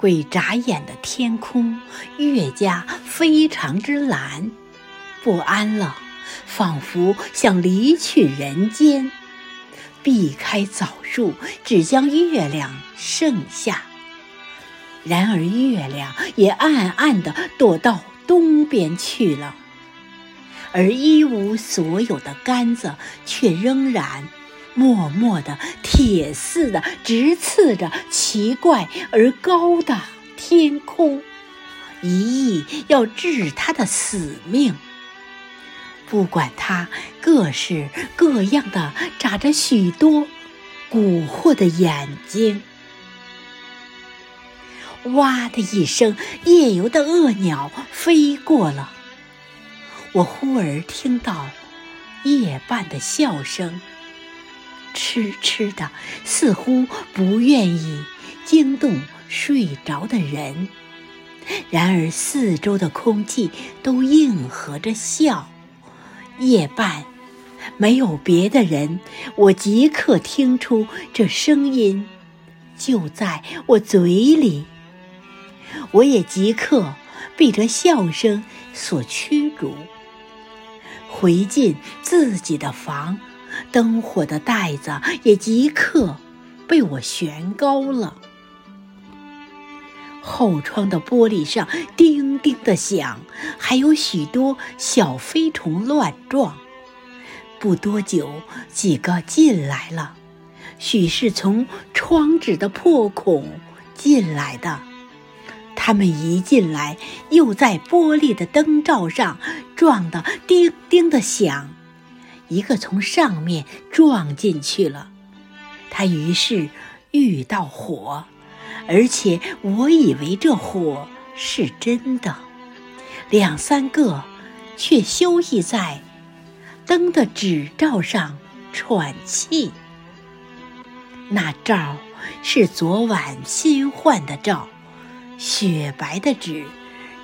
鬼眨眼的天空越加非常之蓝，不安了，仿佛想离去人间，避开枣树，只将月亮剩下。然而月亮也暗暗地躲到东边去了，而一无所有的杆子却仍然。默默的，铁似的，直刺着奇怪而高的天空，一意要治他的死命。不管他各式各样的眨着许多蛊惑的眼睛，哇的一声，夜游的恶鸟飞过了。我忽而听到夜半的笑声。痴痴的，似乎不愿意惊动睡着的人。然而四周的空气都应和着笑。夜半，没有别的人，我即刻听出这声音就在我嘴里。我也即刻被这笑声所驱逐，回进自己的房。灯火的袋子也即刻被我悬高了。后窗的玻璃上叮叮的响，还有许多小飞虫乱撞。不多久，几个进来了，许是从窗纸的破孔进来的。他们一进来，又在玻璃的灯罩上撞得叮叮的响。一个从上面撞进去了，他于是遇到火，而且我以为这火是真的。两三个却休息在灯的纸罩上喘气。那罩是昨晚新换的罩，雪白的纸，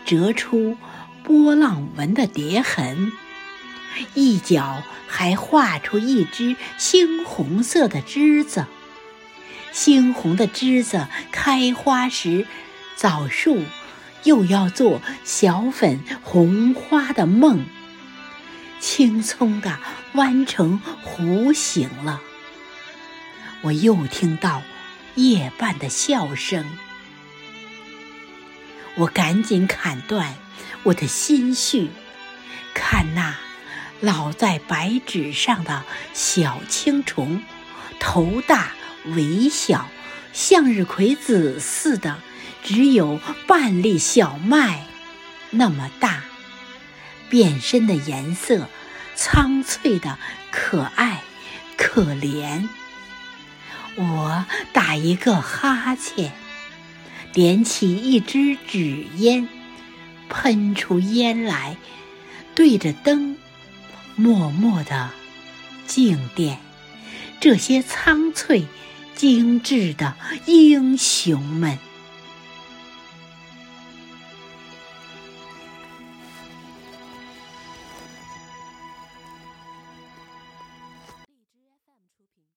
折出波浪纹的叠痕。一角还画出一只猩红色的枝子，猩红的枝子开花时，枣树又要做小粉红花的梦，青葱的弯成弧形了。我又听到夜半的笑声，我赶紧砍断我的心绪，看那。老在白纸上的小青虫，头大尾小，向日葵籽似的，只有半粒小麦那么大，变身的颜色苍翠的可爱可怜。我打一个哈欠，点起一支纸烟，喷出烟来，对着灯。默默的静殿，这些苍翠、精致的英雄们。